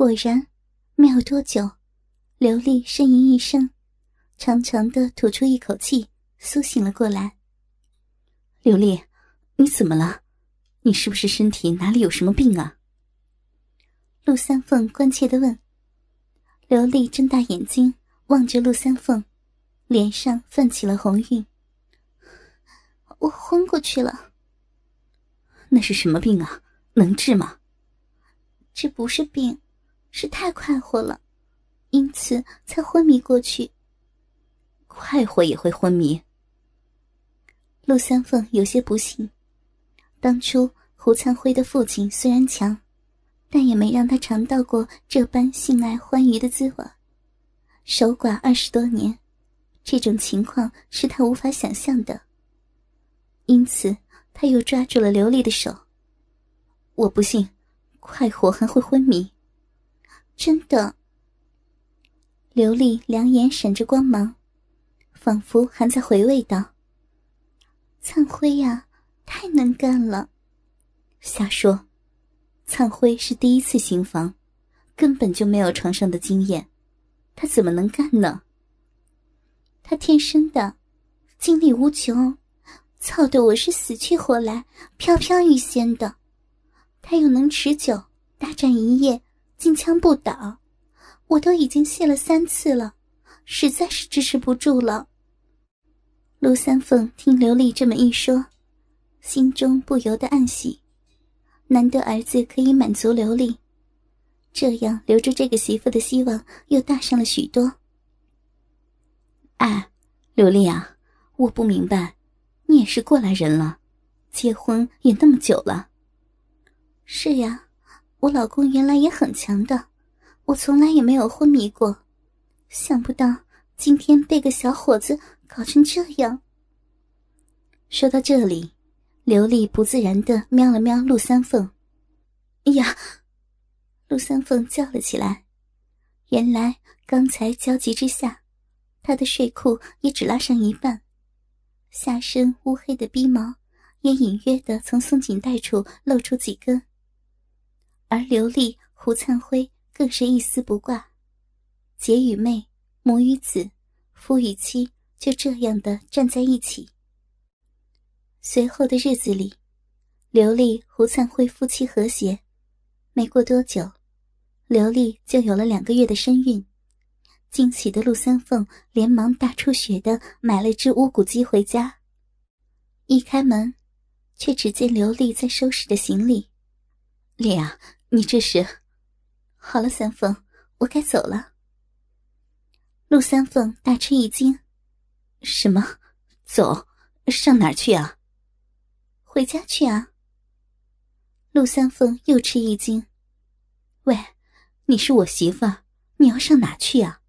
果然，没有多久，刘丽呻吟一声，长长的吐出一口气，苏醒了过来。刘丽，你怎么了？你是不是身体哪里有什么病啊？陆三凤关切的问。刘丽睁大眼睛望着陆三凤，脸上泛起了红晕。我昏过去了。那是什么病啊？能治吗？这不是病，是太快活了，因此才昏迷过去。快活也会昏迷？陆三凤有些不信。当初胡灿辉的父亲虽然强，但也没让他尝到过这般性爱欢愉的滋味。守寡二十多年，这种情况是他无法想象的。因此，他又抓住了刘丽的手。我不信，快活还会昏迷。真的。刘丽两眼闪着光芒，仿佛还在回味道：“灿辉呀。”太能干了，瞎说！灿辉是第一次行房，根本就没有床上的经验，他怎么能干呢？他天生的，精力无穷，操的我是死去活来，飘飘欲仙的。他又能持久，大战一夜，金枪不倒，我都已经泄了三次了，实在是支持不住了。陆三凤听刘丽这么一说。心中不由得暗喜，难得儿子可以满足刘丽，这样留住这个媳妇的希望又大上了许多。哎，刘丽啊，我不明白，你也是过来人了，结婚也那么久了。是呀，我老公原来也很强的，我从来也没有昏迷过，想不到今天被个小伙子搞成这样。说到这里。刘丽不自然的瞄了瞄陆三凤，“哎呀！”陆三凤叫了起来。原来刚才焦急之下，她的睡裤也只拉上一半，下身乌黑的逼毛也隐约的从松紧带处露出几根。而刘丽、胡灿辉更是一丝不挂，姐与妹、母与子、夫与妻就这样的站在一起。随后的日子里，刘丽、胡灿辉夫妻和谐。没过多久，刘丽就有了两个月的身孕。惊喜的陆三凤连忙大出血的买了只乌骨鸡回家。一开门，却只见刘丽在收拾着行李。丽啊，你这是？好了，三凤，我该走了。陆三凤大吃一惊：“什么？走？上哪儿去啊？”回家去啊！陆三凤又吃一惊。喂，你是我媳妇，你要上哪去啊？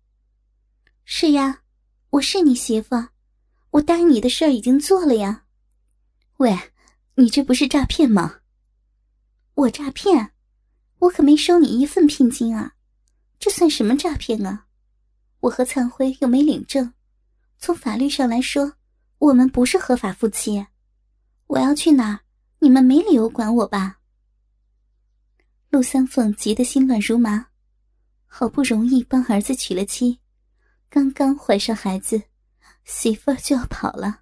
是呀，我是你媳妇，我答应你的事儿已经做了呀。喂，你这不是诈骗吗？我诈骗？我可没收你一份聘金啊！这算什么诈骗啊？我和灿辉又没领证，从法律上来说，我们不是合法夫妻。我要去哪儿？你们没理由管我吧？陆三凤急得心乱如麻，好不容易帮儿子娶了妻，刚刚怀上孩子，媳妇儿就要跑了。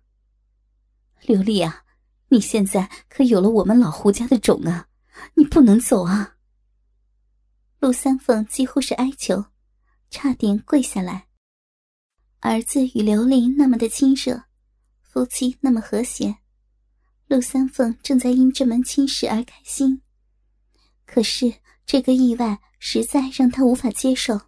刘丽啊，你现在可有了我们老胡家的种啊，你不能走啊！陆三凤几乎是哀求，差点跪下来。儿子与刘丽那么的亲热，夫妻那么和谐。陆三凤正在因这门亲事而开心，可是这个意外实在让他无法接受。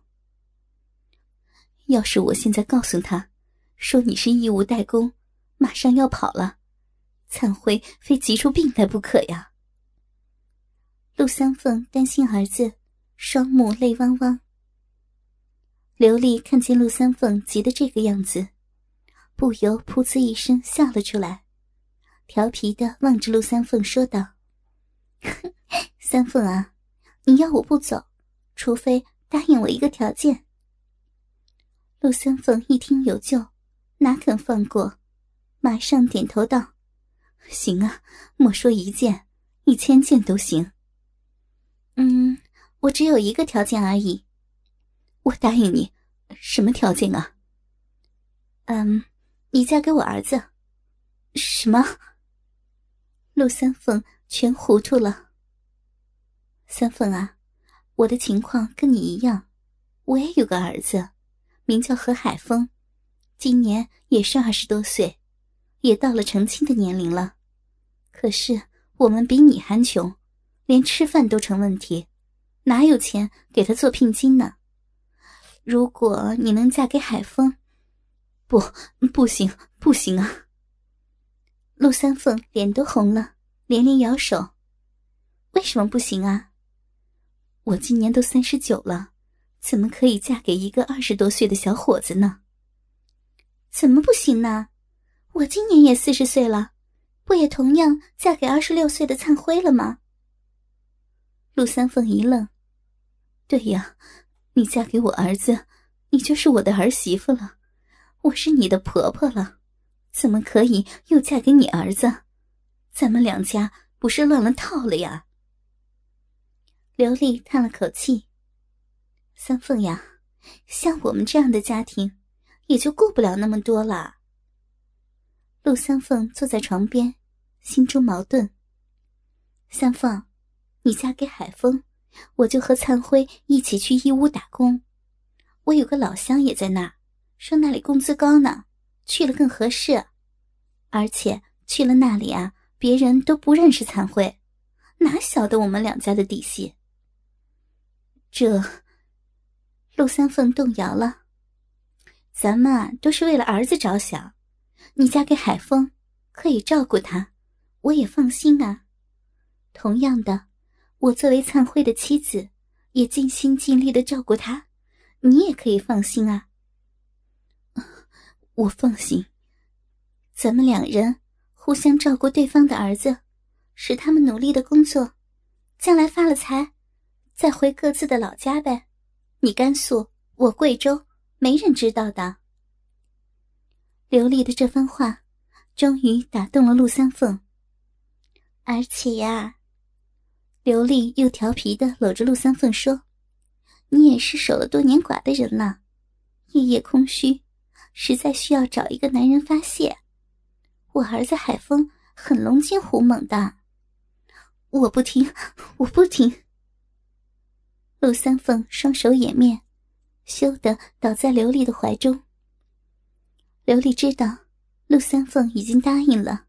要是我现在告诉他，说你是义务代工，马上要跑了，灿辉非急出病来不可呀。陆三凤担心儿子，双目泪汪汪。刘丽看见陆三凤急得这个样子，不由噗呲一声笑了出来。调皮的望着陆三凤说道：“三凤啊，你要我不走，除非答应我一个条件。”陆三凤一听有救，哪肯放过，马上点头道：“行啊，莫说一件，一千件都行。”嗯，我只有一个条件而已。我答应你，什么条件啊？嗯，你嫁给我儿子。什么？陆三凤全糊涂了。三凤啊，我的情况跟你一样，我也有个儿子，名叫何海峰，今年也是二十多岁，也到了成亲的年龄了。可是我们比你还穷，连吃饭都成问题，哪有钱给他做聘金呢？如果你能嫁给海峰，不，不行，不行啊！陆三凤脸都红了，连连摇手：“为什么不行啊？我今年都三十九了，怎么可以嫁给一个二十多岁的小伙子呢？怎么不行呢？我今年也四十岁了。”不也同样嫁给二十六岁的灿辉了吗？陆三凤一愣：“对呀，你嫁给我儿子，你就是我的儿媳妇了，我是你的婆婆了，怎么可以又嫁给你儿子？咱们两家不是乱了套了呀？”刘丽叹了口气：“三凤呀，像我们这样的家庭，也就顾不了那么多了。”陆三凤坐在床边。心中矛盾。三凤，你嫁给海峰，我就和灿辉一起去义乌打工。我有个老乡也在那儿，说那里工资高呢，去了更合适。而且去了那里啊，别人都不认识灿辉，哪晓得我们两家的底细？这，陆三凤动摇了。咱们啊，都是为了儿子着想。你嫁给海峰，可以照顾他。我也放心啊。同样的，我作为灿辉的妻子，也尽心尽力的照顾他，你也可以放心啊。我放心，咱们两人互相照顾对方的儿子，使他们努力的工作，将来发了财，再回各自的老家呗。你甘肃，我贵州，没人知道的。刘丽的这番话，终于打动了陆三凤。而且呀，刘丽又调皮的搂着陆三凤说：“你也是守了多年寡的人了，夜夜空虚，实在需要找一个男人发泄。我儿子海峰很龙精虎猛的，我不听，我不听。”陆三凤双手掩面，羞得倒在刘丽的怀中。刘丽知道，陆三凤已经答应了。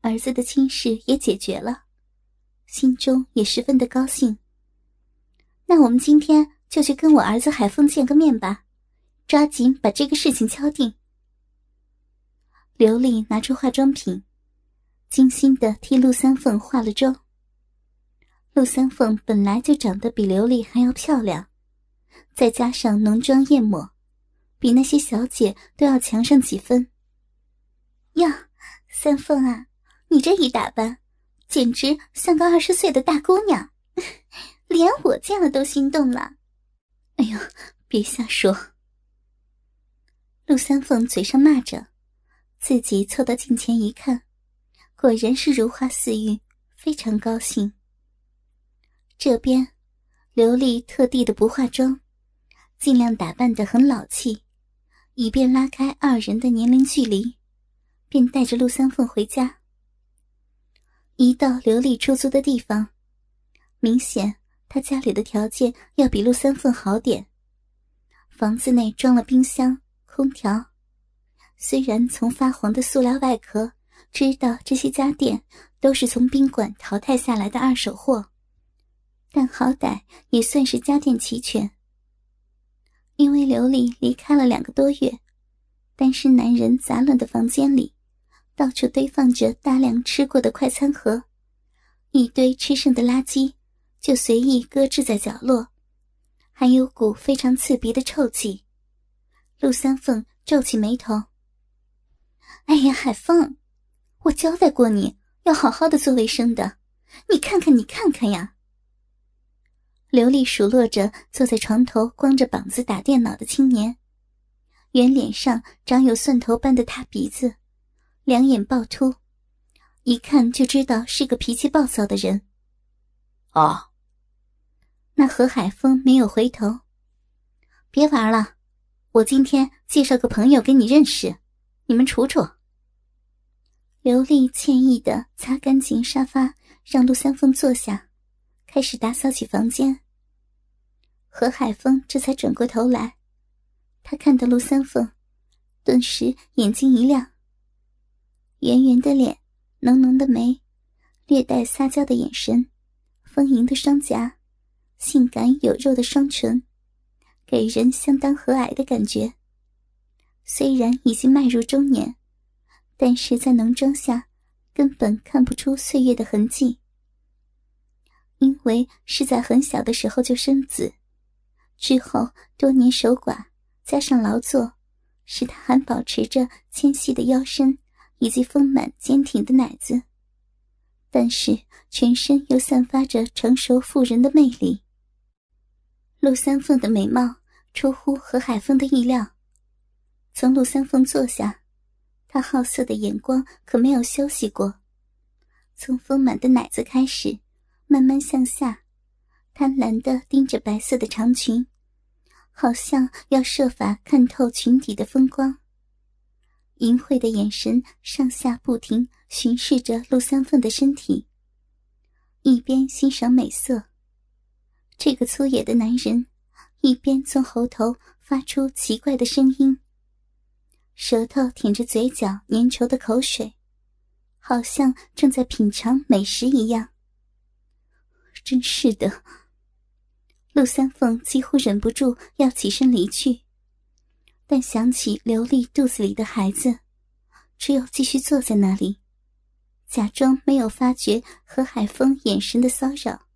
儿子的亲事也解决了，心中也十分的高兴。那我们今天就去跟我儿子海峰见个面吧，抓紧把这个事情敲定。刘丽拿出化妆品，精心的替陆三凤化了妆。陆三凤本来就长得比刘丽还要漂亮，再加上浓妆艳抹，比那些小姐都要强上几分。呀，三凤啊！你这一打扮，简直像个二十岁的大姑娘，连我见了都心动了。哎呦，别瞎说！陆三凤嘴上骂着，自己凑到镜前一看，果然是如花似玉，非常高兴。这边，刘丽特地的不化妆，尽量打扮的很老气，以便拉开二人的年龄距离，便带着陆三凤回家。一到刘丽出租的地方，明显他家里的条件要比陆三凤好点。房子内装了冰箱、空调，虽然从发黄的塑料外壳知道这些家电都是从宾馆淘汰下来的二手货，但好歹也算是家电齐全。因为刘丽离开了两个多月，单身男人杂乱的房间里。到处堆放着大量吃过的快餐盒，一堆吃剩的垃圾就随意搁置在角落，还有股非常刺鼻的臭气。陆三凤皱起眉头：“哎呀，海峰，我交代过你要好好的做卫生的，你看看，你看看呀！”刘丽数落着坐在床头光着膀子打电脑的青年，圆脸上长有蒜头般的塌鼻子。两眼暴突，一看就知道是个脾气暴躁的人。啊，那何海峰没有回头。别玩了，我今天介绍个朋友给你认识，你们处处。刘丽歉意的擦干净沙发，让陆三凤坐下，开始打扫起房间。何海峰这才转过头来，他看到陆三凤，顿时眼睛一亮。圆圆的脸，浓浓的眉，略带撒娇的眼神，丰盈的双颊，性感有肉的双唇，给人相当和蔼的感觉。虽然已经迈入中年，但是在浓妆下，根本看不出岁月的痕迹。因为是在很小的时候就生子。之后多年守寡，加上劳作，使她还保持着纤细的腰身以及丰满坚挺的奶子，但是全身又散发着成熟妇人的魅力。陆三凤的美貌出乎何海峰的意料。从陆三凤坐下，他好色的眼光可没有休息过，从丰满的奶子开始，慢慢向下。贪婪的盯着白色的长裙，好像要设法看透裙底的风光。淫秽的眼神上下不停巡视着陆三凤的身体，一边欣赏美色。这个粗野的男人一边从喉头发出奇怪的声音，舌头舔着嘴角粘稠的口水，好像正在品尝美食一样。真是的。陆三凤几乎忍不住要起身离去，但想起刘丽肚子里的孩子，只有继续坐在那里，假装没有发觉何海峰眼神的骚扰，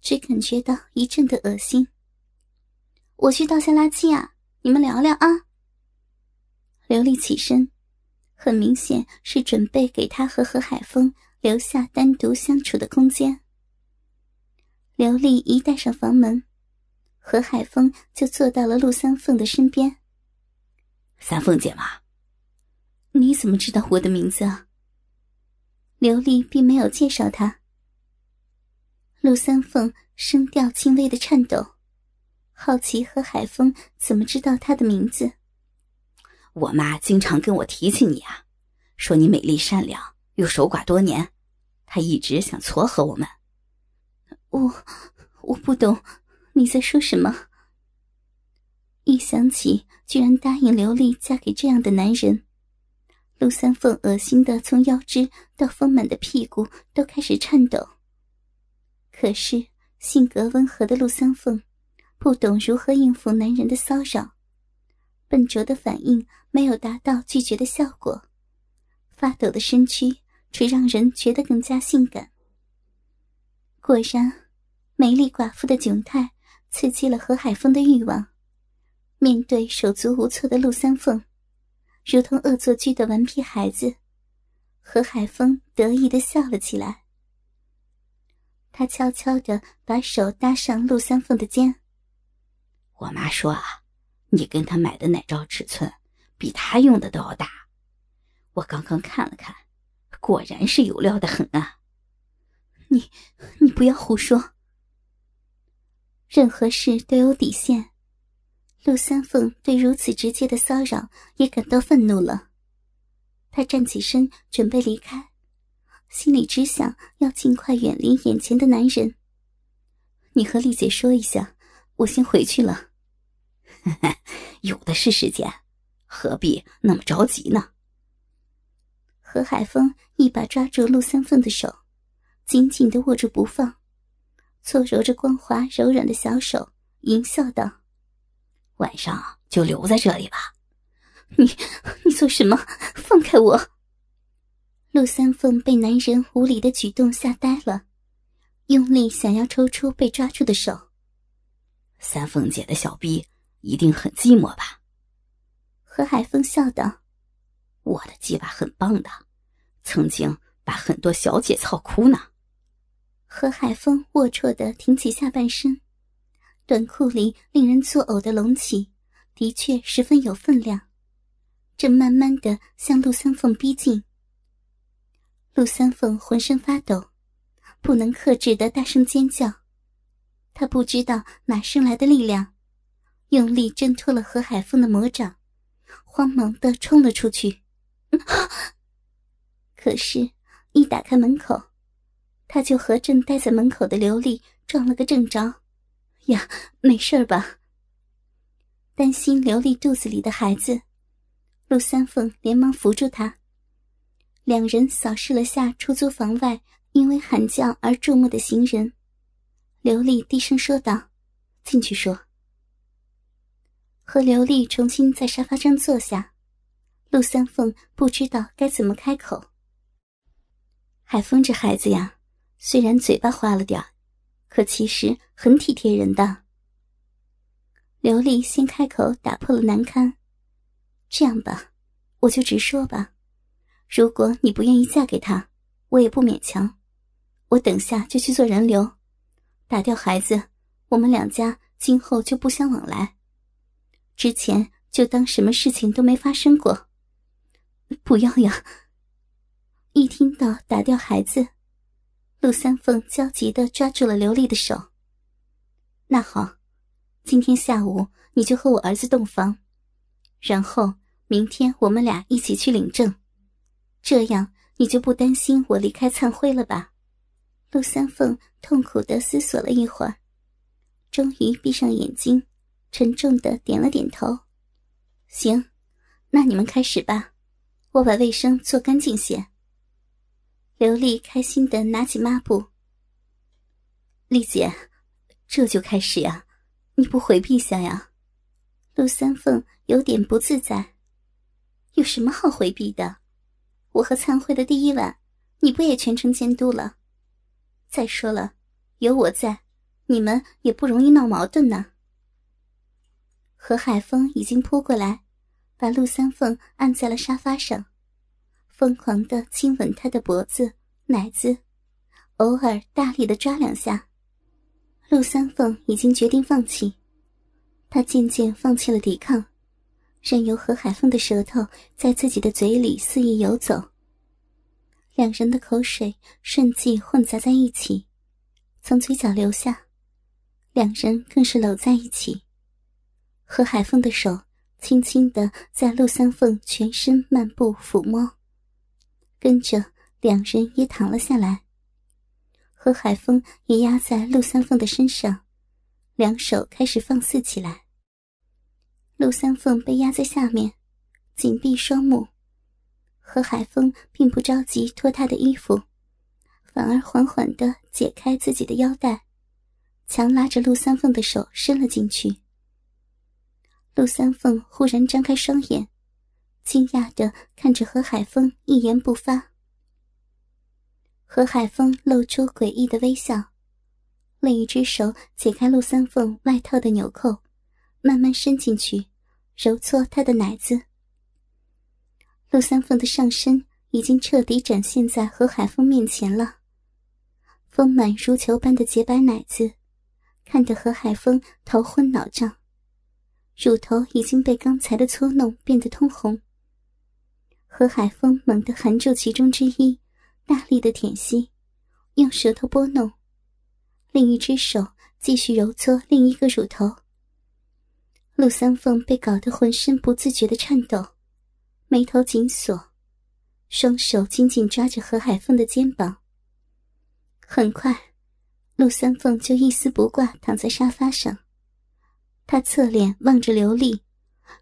只感觉到一阵的恶心。我去倒下垃圾啊，你们聊聊啊。刘丽起身，很明显是准备给他和何海峰留下单独相处的空间。刘丽一带上房门，何海峰就坐到了陆三凤的身边。三凤姐嘛，你怎么知道我的名字啊？刘丽并没有介绍他。陆三凤声调轻微的颤抖，好奇何海峰怎么知道他的名字。我妈经常跟我提起你啊，说你美丽善良又守寡多年，她一直想撮合我们。我我不懂你在说什么。一想起居然答应刘丽嫁给这样的男人，陆三凤恶心的从腰肢到丰满的屁股都开始颤抖。可是性格温和的陆三凤不懂如何应付男人的骚扰，笨拙的反应没有达到拒绝的效果，发抖的身躯只让人觉得更加性感。果然。美丽寡妇的窘态刺激了何海峰的欲望。面对手足无措的陆三凤，如同恶作剧的顽皮孩子，何海峰得意的笑了起来。他悄悄的把手搭上陆三凤的肩。我妈说啊，你跟他买的奶罩尺寸比他用的都要大。我刚刚看了看，果然是有料的很啊。你，你不要胡说。任何事都有底线，陆三凤对如此直接的骚扰也感到愤怒了。她站起身准备离开，心里只想要尽快远离眼前的男人。你和丽姐说一下，我先回去了。有的是时间，何必那么着急呢？何海峰一把抓住陆三凤的手，紧紧的握住不放。搓揉着光滑柔软的小手，淫笑道：“晚上就留在这里吧。”“你，你做什么？放开我！”陆三凤被男人无理的举动吓呆了，用力想要抽出被抓住的手。三凤姐的小臂一定很寂寞吧？何海峰笑道：“我的鸡巴很棒的，曾经把很多小姐操哭呢。”何海峰龌龊的挺起下半身，短裤里令人作呕的隆起，的确十分有分量。正慢慢的向陆三凤逼近。陆三凤浑身发抖，不能克制的大声尖叫。他不知道哪生来的力量，用力挣脱了何海峰的魔掌，慌忙的冲了出去。可是，一打开门口，他就和正待在门口的刘丽撞了个正着。呀，没事吧？担心刘丽肚子里的孩子，陆三凤连忙扶住她。两人扫视了下出租房外因为喊叫而注目的行人，刘丽低声说道：“进去说。”和刘丽重新在沙发上坐下，陆三凤不知道该怎么开口。海峰这孩子呀，虽然嘴巴花了点可其实很体贴人的。刘丽先开口打破了难堪：“这样吧，我就直说吧。如果你不愿意嫁给他，我也不勉强。我等下就去做人流，打掉孩子，我们两家今后就不相往来。之前就当什么事情都没发生过。不要呀！” 一听到打掉孩子，陆三凤焦急的抓住了刘丽的手。那好，今天下午你就和我儿子洞房，然后明天我们俩一起去领证，这样你就不担心我离开灿辉了吧？陆三凤痛苦的思索了一会儿，终于闭上眼睛，沉重的点了点头。行，那你们开始吧，我把卫生做干净些。刘丽开心的拿起抹布。丽姐，这就开始呀？你不回避下呀？陆三凤有点不自在。有什么好回避的？我和灿辉的第一晚，你不也全程监督了？再说了，有我在，你们也不容易闹矛盾呢。何海峰已经扑过来，把陆三凤按在了沙发上。疯狂的亲吻她的脖子、奶子，偶尔大力的抓两下。陆三凤已经决定放弃，她渐渐放弃了抵抗，任由何海峰的舌头在自己的嘴里肆意游走。两人的口水顺即混杂在一起，从嘴角流下，两人更是搂在一起。何海凤的手轻轻的在陆三凤全身漫步抚摸。跟着两人也躺了下来，何海峰也压在陆三凤的身上，两手开始放肆起来。陆三凤被压在下面，紧闭双目。何海峰并不着急脱她的衣服，反而缓缓的解开自己的腰带，强拉着陆三凤的手伸了进去。陆三凤忽然张开双眼。惊讶的看着何海峰，一言不发。何海峰露出诡异的微笑，另一只手解开陆三凤外套的纽扣，慢慢伸进去，揉搓她的奶子。陆三凤的上身已经彻底展现在何海峰面前了，丰满如球般的洁白奶子，看得何海峰头昏脑胀，乳头已经被刚才的搓弄变得通红。何海峰猛地含住其中之一，大力的舔吸，用舌头拨弄，另一只手继续揉搓另一个乳头。陆三凤被搞得浑身不自觉的颤抖，眉头紧锁，双手紧紧抓着何海峰的肩膀。很快，陆三凤就一丝不挂躺在沙发上，他侧脸望着刘丽。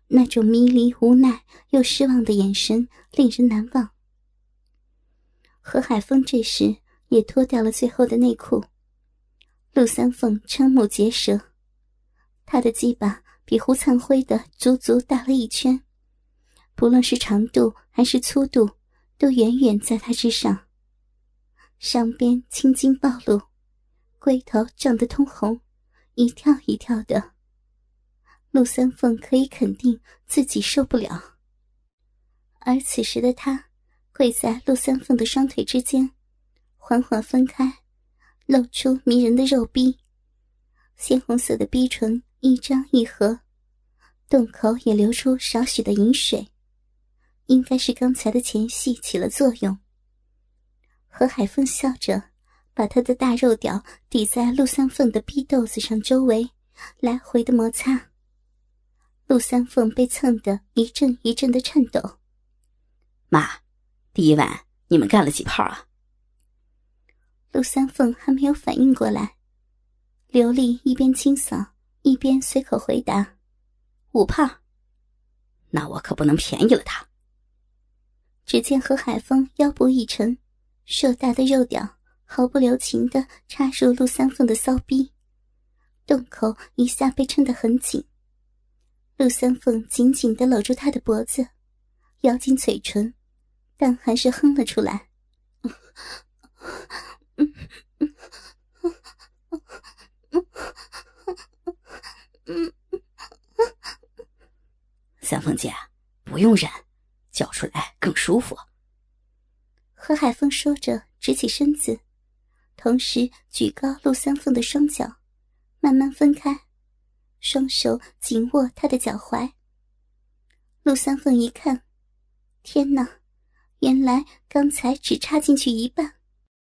那种迷离、无奈又失望的眼神令人难忘。何海峰这时也脱掉了最后的内裤。陆三凤瞠目结舌，他的鸡巴比胡灿辉的足足大了一圈，不论是长度还是粗度，都远远在他之上。上边青筋暴露，龟头胀得通红，一跳一跳的。陆三凤可以肯定自己受不了，而此时的他跪在陆三凤的双腿之间，缓缓分开，露出迷人的肉壁，鲜红色的逼唇一张一合，洞口也流出少许的饮水，应该是刚才的前戏起了作用。何海峰笑着，把他的大肉屌抵在陆三凤的逼豆子上，周围来回的摩擦。陆三凤被蹭得一阵一阵的颤抖。妈，第一晚你们干了几炮啊？陆三凤还没有反应过来，刘丽一边清扫一边随口回答：“五炮。”那我可不能便宜了他。只见何海峰腰部一沉，硕大的肉屌毫不留情的插入陆三凤的骚逼，洞口一下被撑得很紧。陆三凤紧紧的搂住他的脖子，咬紧嘴唇，但还是哼了出来。三凤姐，不用忍，叫出来更舒服。何海峰说着，直起身子，同时举高陆三凤的双脚，慢慢分开，双手紧握她的脚踝。陆三凤一看，天哪，原来刚才只插进去一半。